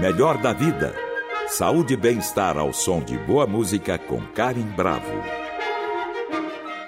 Melhor da vida. Saúde e bem-estar ao som de boa música com Karen Bravo.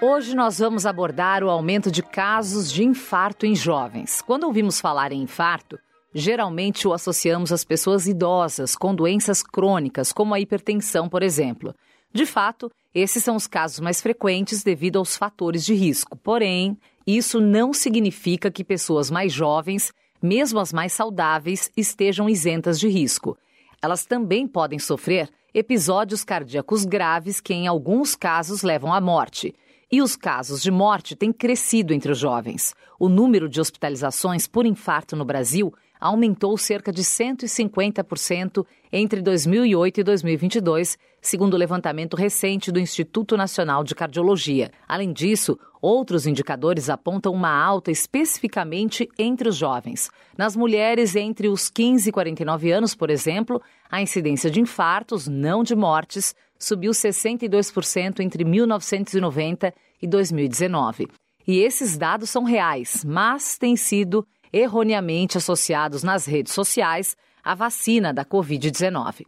Hoje nós vamos abordar o aumento de casos de infarto em jovens. Quando ouvimos falar em infarto, geralmente o associamos às pessoas idosas com doenças crônicas, como a hipertensão, por exemplo. De fato, esses são os casos mais frequentes devido aos fatores de risco. Porém, isso não significa que pessoas mais jovens mesmo as mais saudáveis, estejam isentas de risco. Elas também podem sofrer episódios cardíacos graves que, em alguns casos, levam à morte. E os casos de morte têm crescido entre os jovens. O número de hospitalizações por infarto no Brasil aumentou cerca de 150% entre 2008 e 2022, segundo o levantamento recente do Instituto Nacional de Cardiologia. Além disso, outros indicadores apontam uma alta especificamente entre os jovens. Nas mulheres entre os 15 e 49 anos, por exemplo, a incidência de infartos, não de mortes, subiu 62% entre 1990 e 2019. E esses dados são reais, mas têm sido erroneamente associados nas redes sociais à vacina da Covid-19.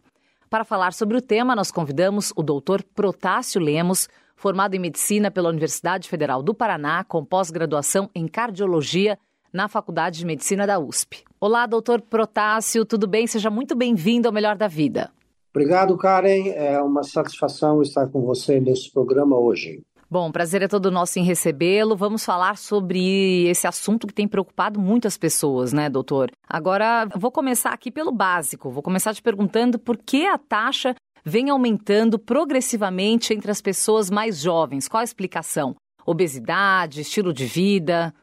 Para falar sobre o tema, nós convidamos o doutor Protássio Lemos, formado em medicina pela Universidade Federal do Paraná, com pós-graduação em cardiologia na Faculdade de Medicina da USP. Olá, doutor Protássio, tudo bem? Seja muito bem-vindo ao Melhor da Vida. Obrigado, Karen. É uma satisfação estar com você nesse programa hoje. Bom, prazer é todo nosso em recebê-lo. Vamos falar sobre esse assunto que tem preocupado muitas pessoas, né, doutor? Agora, vou começar aqui pelo básico. Vou começar te perguntando por que a taxa vem aumentando progressivamente entre as pessoas mais jovens. Qual a explicação? Obesidade, estilo de vida?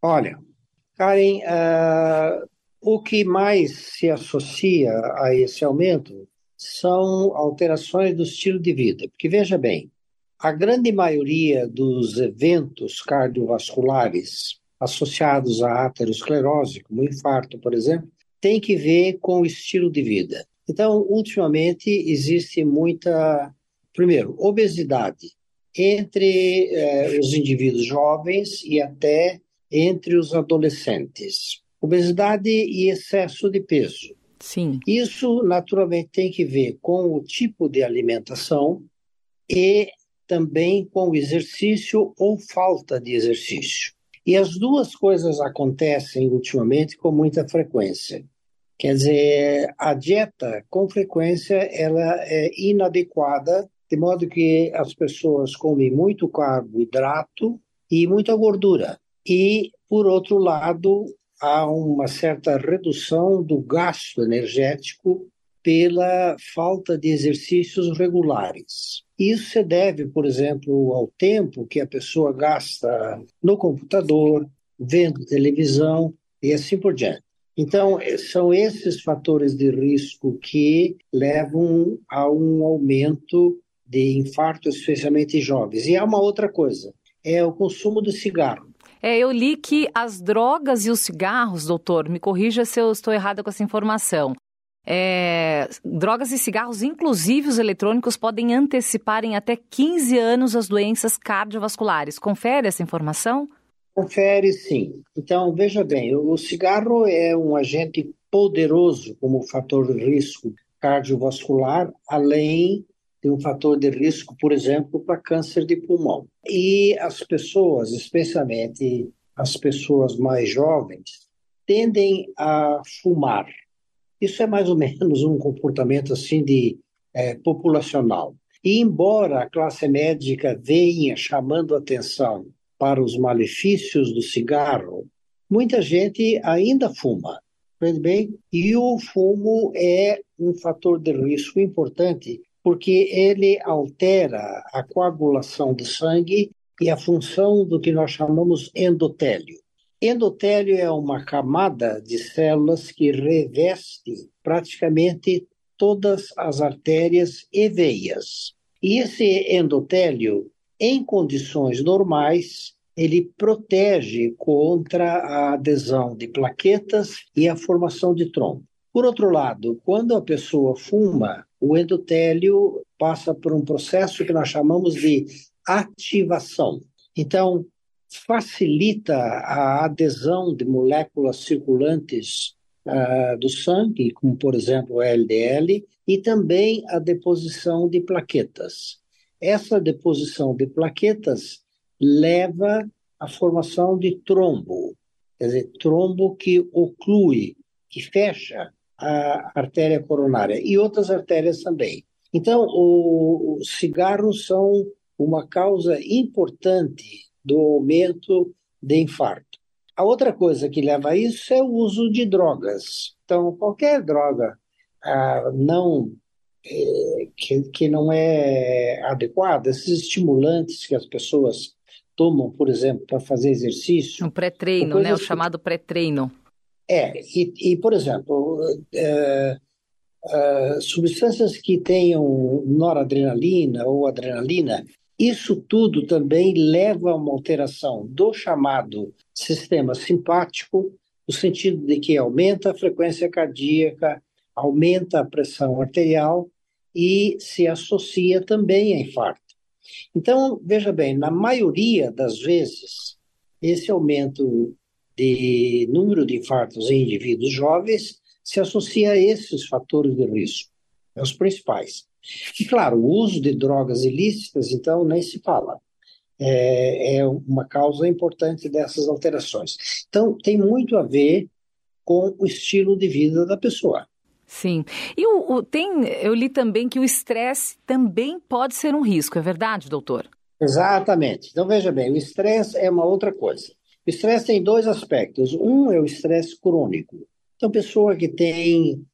Olha, Karen, uh, o que mais se associa a esse aumento são alterações do estilo de vida. Porque veja bem, a grande maioria dos eventos cardiovasculares associados à aterosclerose, como infarto, por exemplo, tem que ver com o estilo de vida. Então, ultimamente, existe muita, primeiro, obesidade entre eh, os indivíduos jovens e até entre os adolescentes. Obesidade e excesso de peso. Sim. Isso, naturalmente, tem que ver com o tipo de alimentação e também com exercício ou falta de exercício. E as duas coisas acontecem ultimamente com muita frequência. Quer dizer, a dieta, com frequência, ela é inadequada, de modo que as pessoas comem muito carboidrato e muita gordura. E, por outro lado, há uma certa redução do gasto energético pela falta de exercícios regulares. Isso se deve, por exemplo, ao tempo que a pessoa gasta no computador, vendo televisão e assim por diante. Então, são esses fatores de risco que levam a um aumento de infarto, especialmente jovens. E há uma outra coisa, é o consumo do cigarro. É, eu li que as drogas e os cigarros, doutor, me corrija se eu estou errada com essa informação, é, drogas e cigarros, inclusive os eletrônicos, podem antecipar em até 15 anos as doenças cardiovasculares. Confere essa informação? Confere, sim. Então, veja bem, o cigarro é um agente poderoso como fator de risco cardiovascular, além de um fator de risco, por exemplo, para câncer de pulmão. E as pessoas, especialmente as pessoas mais jovens, tendem a fumar isso é mais ou menos um comportamento assim de é, populacional. E embora a classe médica venha chamando atenção para os malefícios do cigarro, muita gente ainda fuma. Bem? E o fumo é um fator de risco importante porque ele altera a coagulação do sangue e a função do que nós chamamos endotélio. Endotélio é uma camada de células que reveste praticamente todas as artérias e veias. E esse endotélio, em condições normais, ele protege contra a adesão de plaquetas e a formação de trombo. Por outro lado, quando a pessoa fuma, o endotélio passa por um processo que nós chamamos de ativação. Então, facilita a adesão de moléculas circulantes uh, do sangue, como por exemplo o LDL, e também a deposição de plaquetas. Essa deposição de plaquetas leva à formação de trombo, quer dizer, trombo que oclui, que fecha a artéria coronária e outras artérias também. Então, os cigarros são uma causa importante do aumento de infarto. A outra coisa que leva a isso é o uso de drogas. Então, qualquer droga ah, não é, que, que não é adequada, esses estimulantes que as pessoas tomam, por exemplo, para fazer exercício. Um pré-treino, né? O que... chamado pré-treino. É, e, e por exemplo, é, é, substâncias que tenham noradrenalina ou adrenalina, isso tudo também leva a uma alteração do chamado sistema simpático, no sentido de que aumenta a frequência cardíaca, aumenta a pressão arterial e se associa também a infarto. Então, veja bem, na maioria das vezes, esse aumento de número de infartos em indivíduos jovens se associa a esses fatores de risco, os principais. E, claro, o uso de drogas ilícitas, então, nem se fala. É, é uma causa importante dessas alterações. Então, tem muito a ver com o estilo de vida da pessoa. Sim. E o, o, tem, eu li também que o estresse também pode ser um risco, é verdade, doutor? Exatamente. Então, veja bem, o estresse é uma outra coisa. O estresse tem dois aspectos. Um é o estresse crônico. Então, pessoa que tem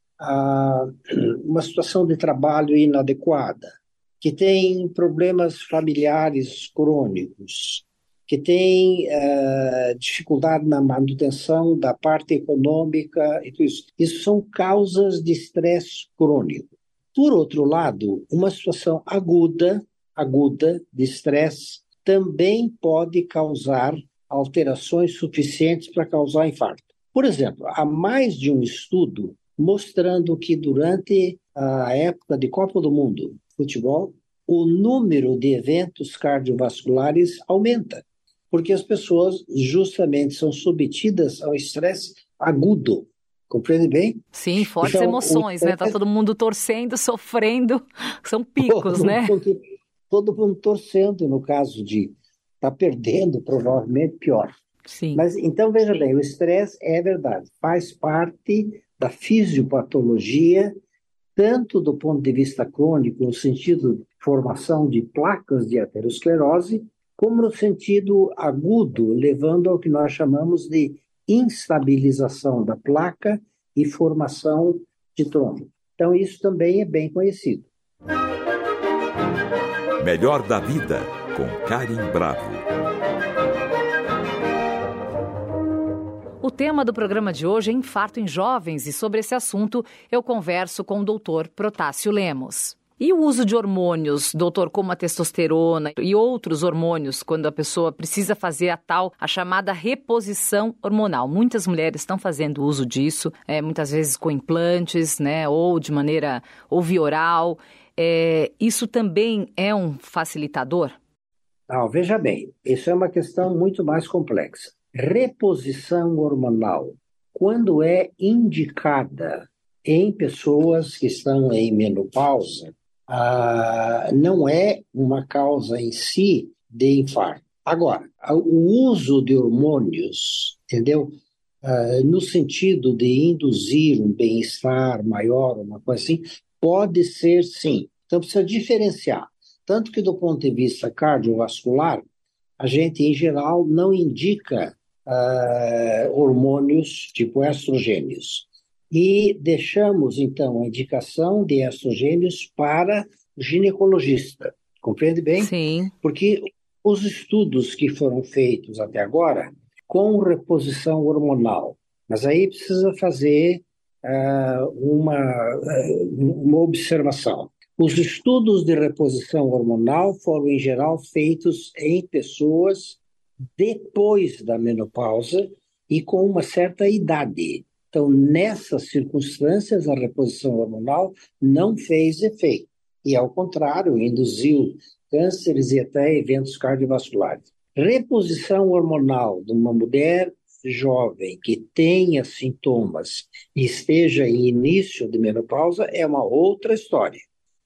uma situação de trabalho inadequada, que tem problemas familiares crônicos, que tem ah, dificuldade na manutenção da parte econômica e tudo isso. Isso são causas de estresse crônico. Por outro lado, uma situação aguda, aguda de estresse também pode causar alterações suficientes para causar infarto. Por exemplo, há mais de um estudo mostrando que durante a época de Copa do Mundo, futebol, o número de eventos cardiovasculares aumenta, porque as pessoas justamente são submetidas ao estresse agudo. Compreende bem? Sim, fortes então, emoções, né? Tá todo mundo torcendo, sofrendo, são picos, todo né? Mundo, todo mundo torcendo, no caso de estar tá perdendo, provavelmente pior. Sim. Mas então veja bem, o estresse é verdade, faz parte da fisiopatologia, tanto do ponto de vista crônico, no sentido de formação de placas de aterosclerose, como no sentido agudo, levando ao que nós chamamos de instabilização da placa e formação de trombo. Então, isso também é bem conhecido. Melhor da vida, com Karim Bravo. Tema do programa de hoje é infarto em jovens e sobre esse assunto eu converso com o doutor Protássio Lemos. E o uso de hormônios, doutor, como a testosterona e outros hormônios, quando a pessoa precisa fazer a tal, a chamada reposição hormonal. Muitas mulheres estão fazendo uso disso, é, muitas vezes com implantes, né, ou de maneira ou via oral. É, isso também é um facilitador? Não, veja bem, isso é uma questão muito mais complexa reposição hormonal, quando é indicada em pessoas que estão em menopausa, ah, não é uma causa em si de infarto. Agora, o uso de hormônios, entendeu? Ah, no sentido de induzir um bem-estar maior, uma coisa assim, pode ser sim. Então precisa diferenciar. Tanto que, do ponto de vista cardiovascular, a gente, em geral, não indica uh, hormônios tipo estrogênios. E deixamos, então, a indicação de estrogênios para o ginecologista. Compreende bem? Sim. Porque os estudos que foram feitos até agora com reposição hormonal, mas aí precisa fazer uh, uma, uh, uma observação. Os estudos de reposição hormonal foram, em geral, feitos em pessoas depois da menopausa e com uma certa idade. Então, nessas circunstâncias, a reposição hormonal não fez efeito. E, ao contrário, induziu cânceres e até eventos cardiovasculares. Reposição hormonal de uma mulher jovem que tenha sintomas e esteja em início de menopausa é uma outra história.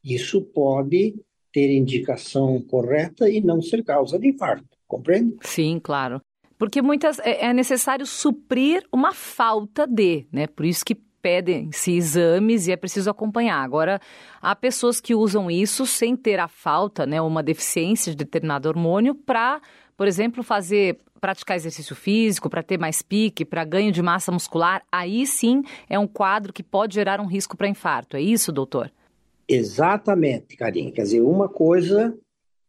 Isso pode ter indicação correta e não ser causa de infarto, compreende? Sim, claro. Porque muitas é, é necessário suprir uma falta de, né? Por isso que pedem-se exames e é preciso acompanhar. Agora, há pessoas que usam isso sem ter a falta, né, uma deficiência de determinado hormônio para, por exemplo, fazer praticar exercício físico, para ter mais pique, para ganho de massa muscular, aí sim é um quadro que pode gerar um risco para infarto. É isso, doutor? Exatamente, Karine. Quer dizer, uma coisa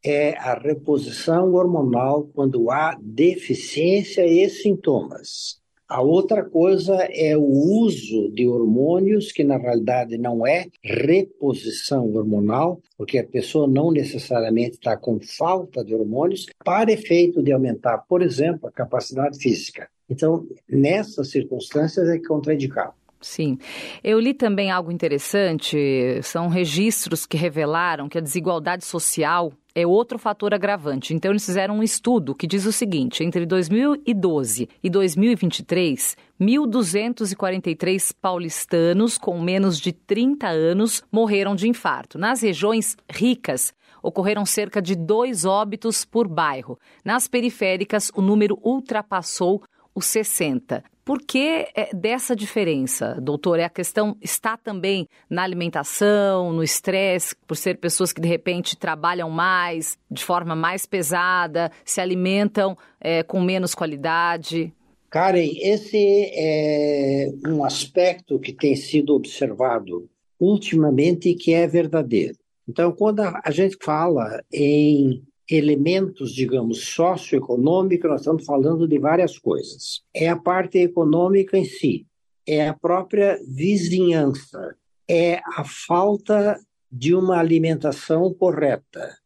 é a reposição hormonal quando há deficiência e sintomas. A outra coisa é o uso de hormônios, que na realidade não é reposição hormonal, porque a pessoa não necessariamente está com falta de hormônios, para efeito de aumentar, por exemplo, a capacidade física. Então, nessas circunstâncias é contraindicado. Sim. Eu li também algo interessante, são registros que revelaram que a desigualdade social é outro fator agravante. Então, eles fizeram um estudo que diz o seguinte: entre 2012 e 2023, 1.243 paulistanos com menos de 30 anos morreram de infarto. Nas regiões ricas, ocorreram cerca de dois óbitos por bairro. Nas periféricas, o número ultrapassou os 60. Por que é, dessa diferença, doutor? É a questão está também na alimentação, no estresse, por ser pessoas que de repente trabalham mais, de forma mais pesada, se alimentam é, com menos qualidade? Karen, esse é um aspecto que tem sido observado ultimamente e que é verdadeiro. Então, quando a gente fala em elementos, digamos, socioeconômicos, nós estamos falando de várias coisas. É a parte econômica em si, é a própria vizinhança, é a falta de uma alimentação correta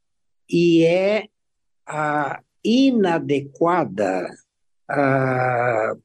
e é a inadequada a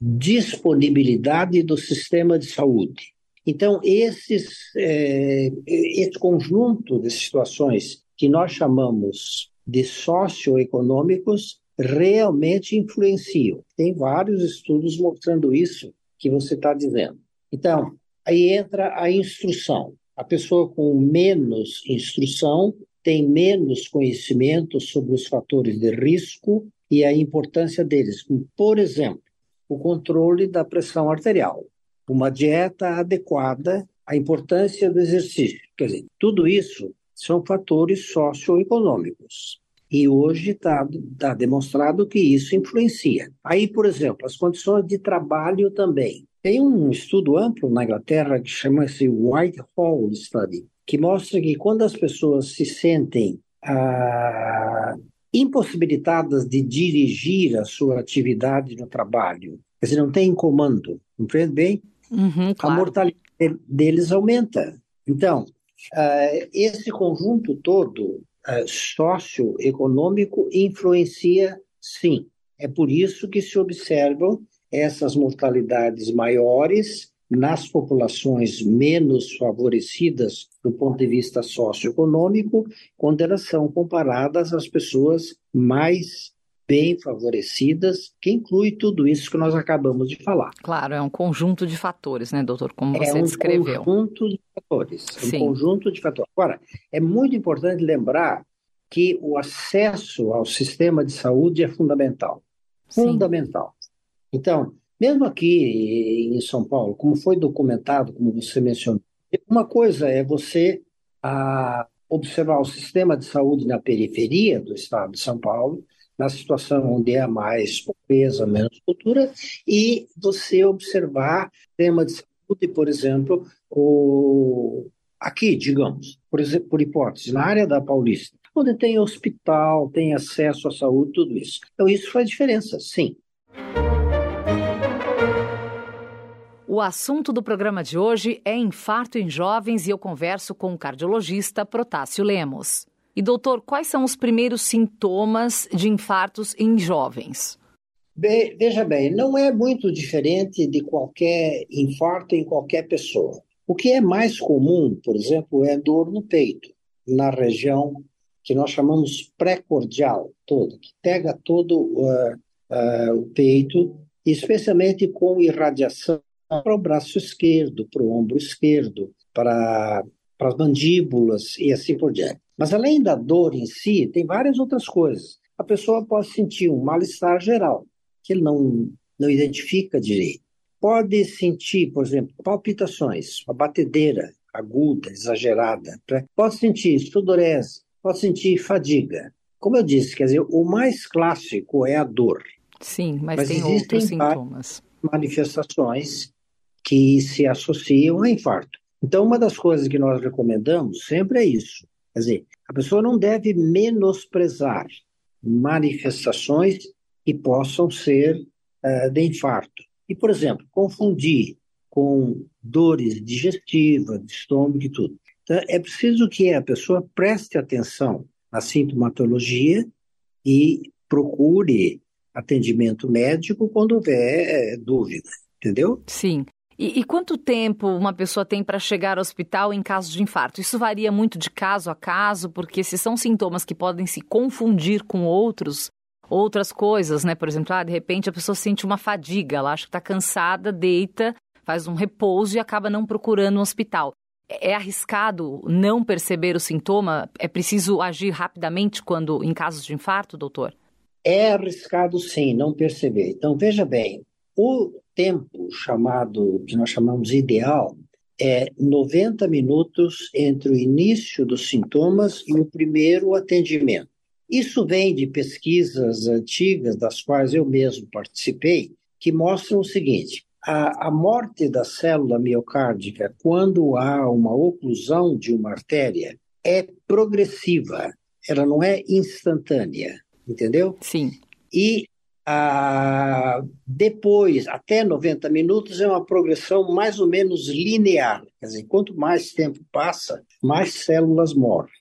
disponibilidade do sistema de saúde. Então, esses, é, esse conjunto de situações que nós chamamos de socioeconômicos realmente influenciam. Tem vários estudos mostrando isso que você está dizendo. Então, aí entra a instrução. A pessoa com menos instrução tem menos conhecimento sobre os fatores de risco e a importância deles. Por exemplo, o controle da pressão arterial, uma dieta adequada, a importância do exercício. Quer dizer, tudo isso são fatores socioeconômicos. E hoje está tá demonstrado que isso influencia. Aí, por exemplo, as condições de trabalho também. Tem um estudo amplo na Inglaterra que chama-se Whitehall Study, que mostra que quando as pessoas se sentem ah, impossibilitadas de dirigir a sua atividade no trabalho, quer dizer, não tem comando, compreende bem? Uhum, claro. A mortalidade deles aumenta. Então, Uh, esse conjunto todo uh, socioeconômico influencia, sim. É por isso que se observam essas mortalidades maiores nas populações menos favorecidas do ponto de vista socioeconômico, quando elas são comparadas às pessoas mais bem favorecidas, que inclui tudo isso que nós acabamos de falar. Claro, é um conjunto de fatores, né, doutor? Como você é um descreveu. conjunto de fatores. Sim. Um conjunto de fatores. Agora, é muito importante lembrar que o acesso ao sistema de saúde é fundamental. Sim. Fundamental. Então, mesmo aqui em São Paulo, como foi documentado, como você mencionou, uma coisa é você a, ah, observar o sistema de saúde na periferia do estado de São Paulo, na situação onde é mais pobreza, menos cultura, e você observar tema de saúde, por exemplo, o... aqui, digamos, por, exemplo, por hipótese, na área da Paulista, onde tem hospital, tem acesso à saúde, tudo isso. Então, isso faz diferença, sim. O assunto do programa de hoje é infarto em jovens e eu converso com o cardiologista Protásio Lemos. E, doutor, quais são os primeiros sintomas de infartos em jovens? Bem, veja bem, não é muito diferente de qualquer infarto em qualquer pessoa. O que é mais comum, por exemplo, é dor no peito, na região que nós chamamos pré-cordial, toda, que pega todo uh, uh, o peito especialmente com irradiação para o braço esquerdo, para o ombro esquerdo, para, para as mandíbulas e assim por diante. Mas além da dor em si, tem várias outras coisas. A pessoa pode sentir um mal-estar geral, que ele não, não identifica direito. Pode sentir, por exemplo, palpitações, uma batedeira aguda, exagerada. Né? Pode sentir sudorese, pode sentir fadiga. Como eu disse, quer dizer, o mais clássico é a dor. Sim, mas, mas tem outros sintomas. Manifestações que se associam a infarto. Então, uma das coisas que nós recomendamos sempre é isso. Quer dizer, a pessoa não deve menosprezar manifestações que possam ser uh, de infarto. E, por exemplo, confundir com dores digestivas, de estômago e tudo. Então, é preciso que a pessoa preste atenção na sintomatologia e procure atendimento médico quando houver é, dúvida, entendeu? Sim. E, e, quanto tempo uma pessoa tem para chegar ao hospital em caso de infarto? Isso varia muito de caso a caso, porque se são sintomas que podem se confundir com outros, outras coisas, né? Por exemplo, ah, de repente a pessoa sente uma fadiga, ela acha que está cansada, deita, faz um repouso e acaba não procurando um hospital. É, é arriscado não perceber o sintoma? É preciso agir rapidamente quando em casos de infarto, doutor? É arriscado sim, não perceber. Então, veja bem, o tempo chamado, que nós chamamos ideal, é 90 minutos entre o início dos sintomas e o primeiro atendimento. Isso vem de pesquisas antigas, das quais eu mesmo participei, que mostram o seguinte: a, a morte da célula miocárdica, quando há uma oclusão de uma artéria, é progressiva, ela não é instantânea, entendeu? Sim. E ah, depois, até 90 minutos, é uma progressão mais ou menos linear. Quer dizer, quanto mais tempo passa, mais células morrem.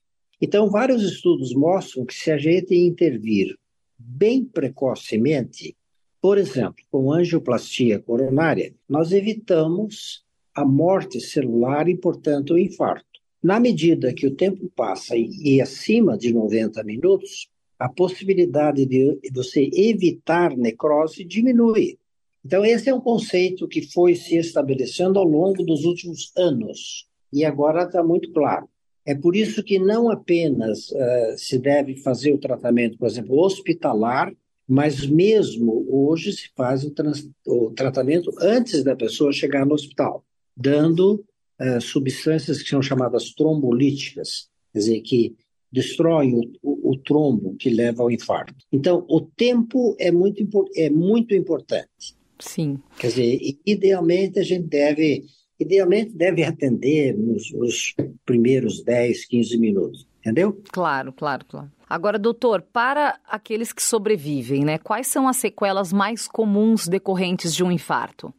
Então, vários estudos mostram que se a gente intervir bem precocemente, por exemplo, com angioplastia coronária, nós evitamos a morte celular e, portanto, o infarto. Na medida que o tempo passa e, e acima de 90 minutos, a possibilidade de você evitar necrose diminui. Então, esse é um conceito que foi se estabelecendo ao longo dos últimos anos e agora está muito claro. É por isso que não apenas uh, se deve fazer o tratamento, por exemplo, hospitalar, mas mesmo hoje se faz o, o tratamento antes da pessoa chegar no hospital, dando uh, substâncias que são chamadas trombolíticas, quer dizer, que destroem o, o, o, trombo que leva ao infarto. Então, o tempo é muito, é muito importante. Sim. Quer dizer, idealmente a gente deve, idealmente deve atender nos, nos primeiros 10, 15 minutos, entendeu? Claro, claro, claro. Agora, doutor, para aqueles que sobrevivem, né, quais são as sequelas mais comuns decorrentes de um infarto?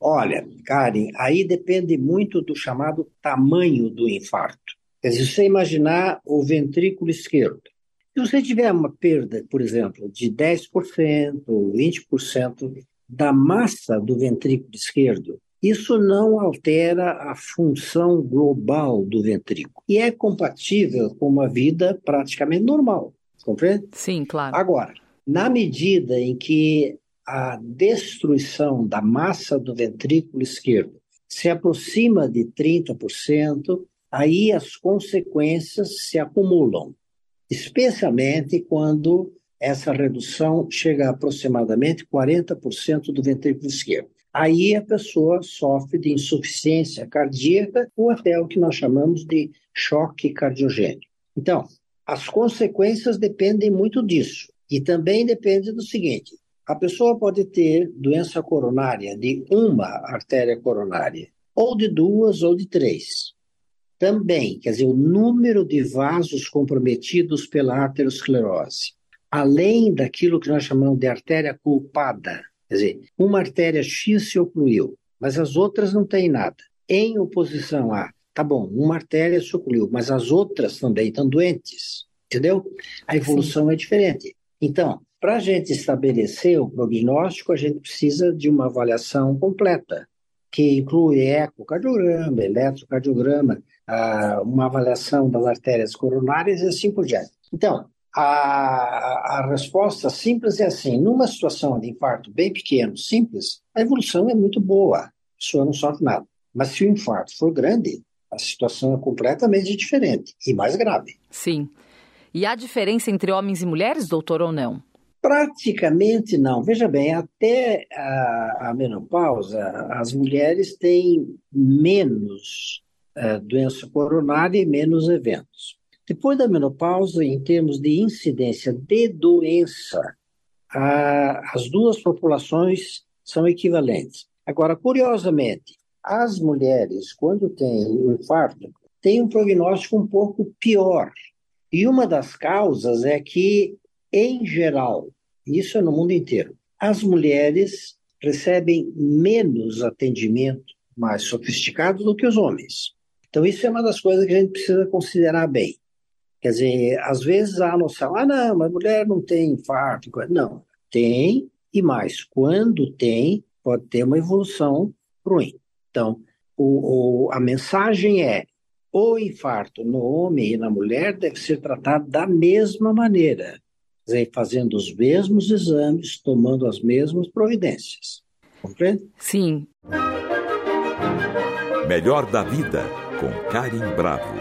Olha, Karen, aí depende muito do chamado tamanho do infarto. Quer dizer, se você imaginar o ventrículo esquerdo, se você tiver uma perda, por exemplo, de 10%, 20% da massa do ventrículo esquerdo, isso não altera a função global do ventrículo e é compatível com uma vida praticamente normal, compreende? Sim, claro. Agora, na medida em que a destruição da massa do ventrículo esquerdo se aproxima de 30%, aí as consequências se acumulam, especialmente quando essa redução chega a aproximadamente 40% do ventrículo esquerdo. Aí a pessoa sofre de insuficiência cardíaca ou até o que nós chamamos de choque cardiogênico. Então, as consequências dependem muito disso. E também depende do seguinte: a pessoa pode ter doença coronária de uma artéria coronária, ou de duas ou de três também, quer dizer, o número de vasos comprometidos pela arteriosclerose, além daquilo que nós chamamos de artéria culpada, quer dizer, uma artéria X se ocluiu, mas as outras não têm nada. Em oposição a, tá bom, uma artéria se ocluiu, mas as outras também estão doentes, entendeu? A evolução Sim. é diferente. Então, para a gente estabelecer o prognóstico, a gente precisa de uma avaliação completa, que inclui ecocardiograma, eletrocardiograma, uma avaliação das artérias coronárias e assim por diante. Então, a, a resposta simples é assim: numa situação de infarto bem pequeno, simples, a evolução é muito boa, a pessoa não sofre nada. Mas se o infarto for grande, a situação é completamente diferente e mais grave. Sim. E há diferença entre homens e mulheres, doutor, ou não? Praticamente não. Veja bem, até a, a menopausa, as mulheres têm menos uh, doença coronária e menos eventos. Depois da menopausa, em termos de incidência de doença, a, as duas populações são equivalentes. Agora, curiosamente, as mulheres, quando têm o infarto, têm um prognóstico um pouco pior. E uma das causas é que, em geral, isso é no mundo inteiro, as mulheres recebem menos atendimento mais sofisticado do que os homens. Então, isso é uma das coisas que a gente precisa considerar bem. Quer dizer, às vezes há a noção, ah, não, mas mulher não tem infarto. Não, tem, e mais, quando tem, pode ter uma evolução ruim. Então, o, o, a mensagem é: o infarto no homem e na mulher deve ser tratado da mesma maneira, dizer, fazendo os mesmos exames, tomando as mesmas providências. Compreende? Sim. Melhor da vida, com Karim Bravo.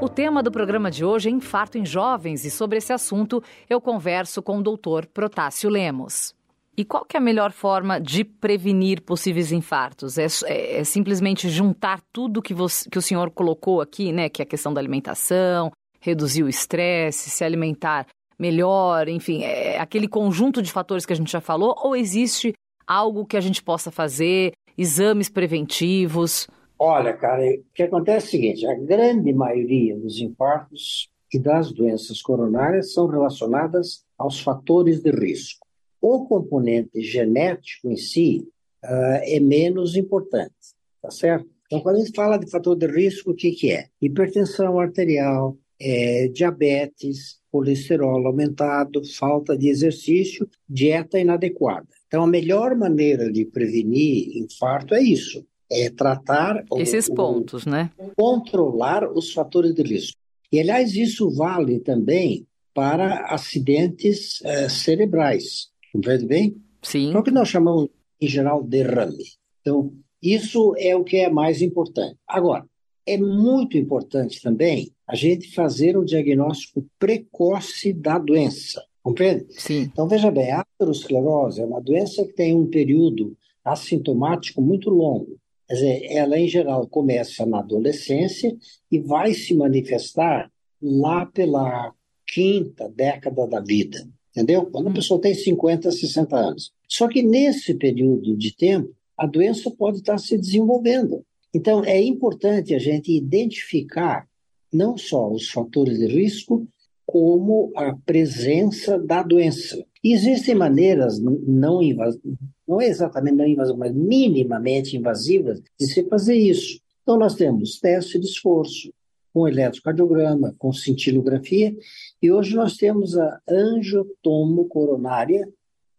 O tema do programa de hoje é infarto em jovens e sobre esse assunto eu converso com o doutor Protásio Lemos. E qual que é a melhor forma de prevenir possíveis infartos? É, é, é simplesmente juntar tudo que, você, que o senhor colocou aqui, né? Que é a questão da alimentação, reduzir o estresse, se alimentar melhor, enfim, é aquele conjunto de fatores que a gente já falou, ou existe algo que a gente possa fazer, exames preventivos? Olha, cara, o que acontece é o seguinte: a grande maioria dos infartos e das doenças coronárias são relacionadas aos fatores de risco. O componente genético em si uh, é menos importante, tá certo? Então, quando a gente fala de fator de risco, o que, que é? Hipertensão arterial, é, diabetes, colesterol aumentado, falta de exercício, dieta inadequada. Então, a melhor maneira de prevenir infarto é isso: é tratar esses o, pontos, o, né? Controlar os fatores de risco. E aliás, isso vale também para acidentes uh, cerebrais. Compreende bem? Sim. É o que nós chamamos em geral de derrame. Então, isso é o que é mais importante. Agora, é muito importante também a gente fazer o diagnóstico precoce da doença. Compreende? Sim. Então, veja bem, a aterosclerose é uma doença que tem um período assintomático muito longo. Quer dizer, ela em geral começa na adolescência e vai se manifestar lá pela quinta década da vida, entendeu? Quando a hum. pessoa tem 50, 60 anos. Só que nesse período de tempo, a doença pode estar se desenvolvendo. Então, é importante a gente identificar não só os fatores de risco, como a presença da doença. E existem maneiras não invasivas, não é exatamente não invasivas, mas minimamente invasivas de se fazer isso. Então, nós temos teste de esforço, com eletrocardiograma, com cintilografia, e hoje nós temos a angiotomo coronária,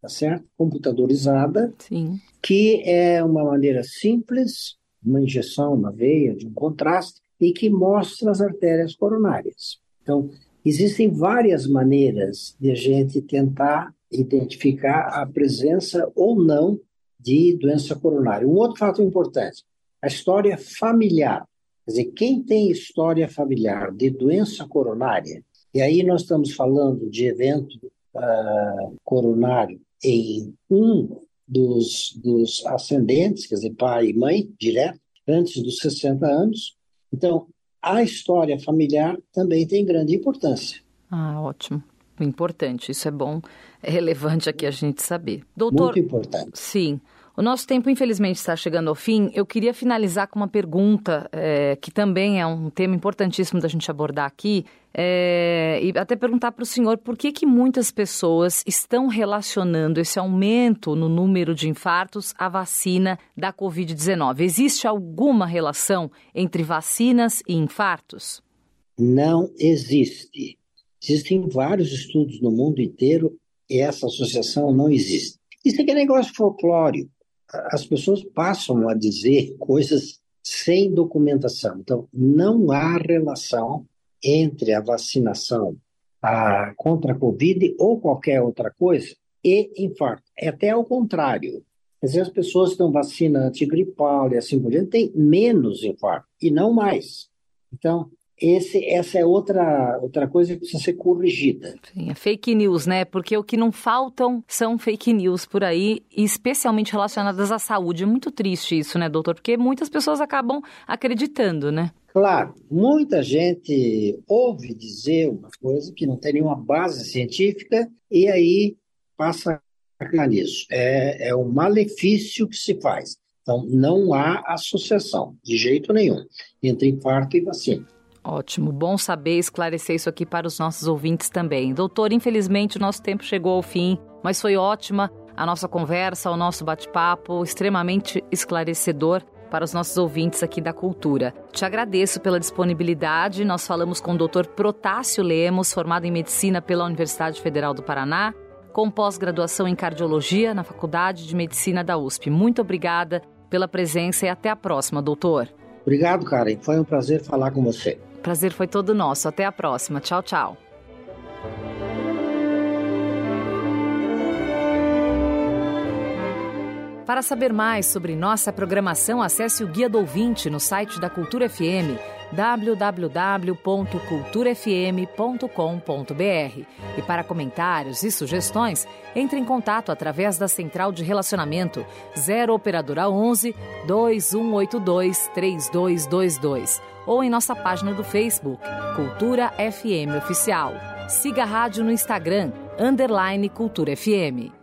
tá certo? Computadorizada, Sim. que é uma maneira simples, uma injeção na veia de um contraste, e que mostra as artérias coronárias. Então, existem várias maneiras de a gente tentar identificar a presença ou não de doença coronária. Um outro fato importante, a história familiar. Quer dizer, quem tem história familiar de doença coronária, e aí nós estamos falando de evento uh, coronário em um dos, dos ascendentes, quer dizer, pai e mãe, direto, antes dos 60 anos. Então, a história familiar também tem grande importância. Ah, ótimo. Importante, isso é bom, é relevante aqui a gente saber. Doutor, Muito importante. Sim. O nosso tempo, infelizmente, está chegando ao fim. Eu queria finalizar com uma pergunta, é, que também é um tema importantíssimo da gente abordar aqui, é, e até perguntar para o senhor por que, que muitas pessoas estão relacionando esse aumento no número de infartos à vacina da Covid-19. Existe alguma relação entre vacinas e infartos? Não existe. Existem vários estudos no mundo inteiro e essa associação não existe. Isso aqui é negócio folclórico as pessoas passam a dizer coisas sem documentação. Então, não há relação entre a vacinação a, contra a Covid ou qualquer outra coisa e infarto. É até ao contrário. Às vezes as pessoas que estão vacina antigripal e assim por diante têm menos infarto e não mais. Então, esse, essa é outra, outra coisa que precisa ser corrigida. Sim, é fake news, né? Porque o que não faltam são fake news por aí, especialmente relacionadas à saúde. É muito triste isso, né, doutor? Porque muitas pessoas acabam acreditando, né? Claro, muita gente ouve dizer uma coisa que não tem nenhuma base científica e aí passa a acreditar nisso. É, é um malefício que se faz. Então, não há associação, de jeito nenhum, entre infarto e vacina. Ótimo, bom saber esclarecer isso aqui para os nossos ouvintes também. Doutor, infelizmente o nosso tempo chegou ao fim, mas foi ótima a nossa conversa, o nosso bate-papo, extremamente esclarecedor para os nossos ouvintes aqui da Cultura. Te agradeço pela disponibilidade. Nós falamos com o Dr. Protássio Lemos, formado em medicina pela Universidade Federal do Paraná, com pós-graduação em cardiologia na Faculdade de Medicina da USP. Muito obrigada pela presença e até a próxima, doutor. Obrigado, Karen. Foi um prazer falar com você. Prazer foi todo nosso. Até a próxima. Tchau, tchau. Para saber mais sobre nossa programação, acesse o Guia do Ouvinte no site da Cultura FM www.culturafm.com.br. E para comentários e sugestões, entre em contato através da central de relacionamento 0 operadora 11 2182 3222 ou em nossa página do Facebook, Cultura FM Oficial. Siga a rádio no Instagram, underline Cultura FM.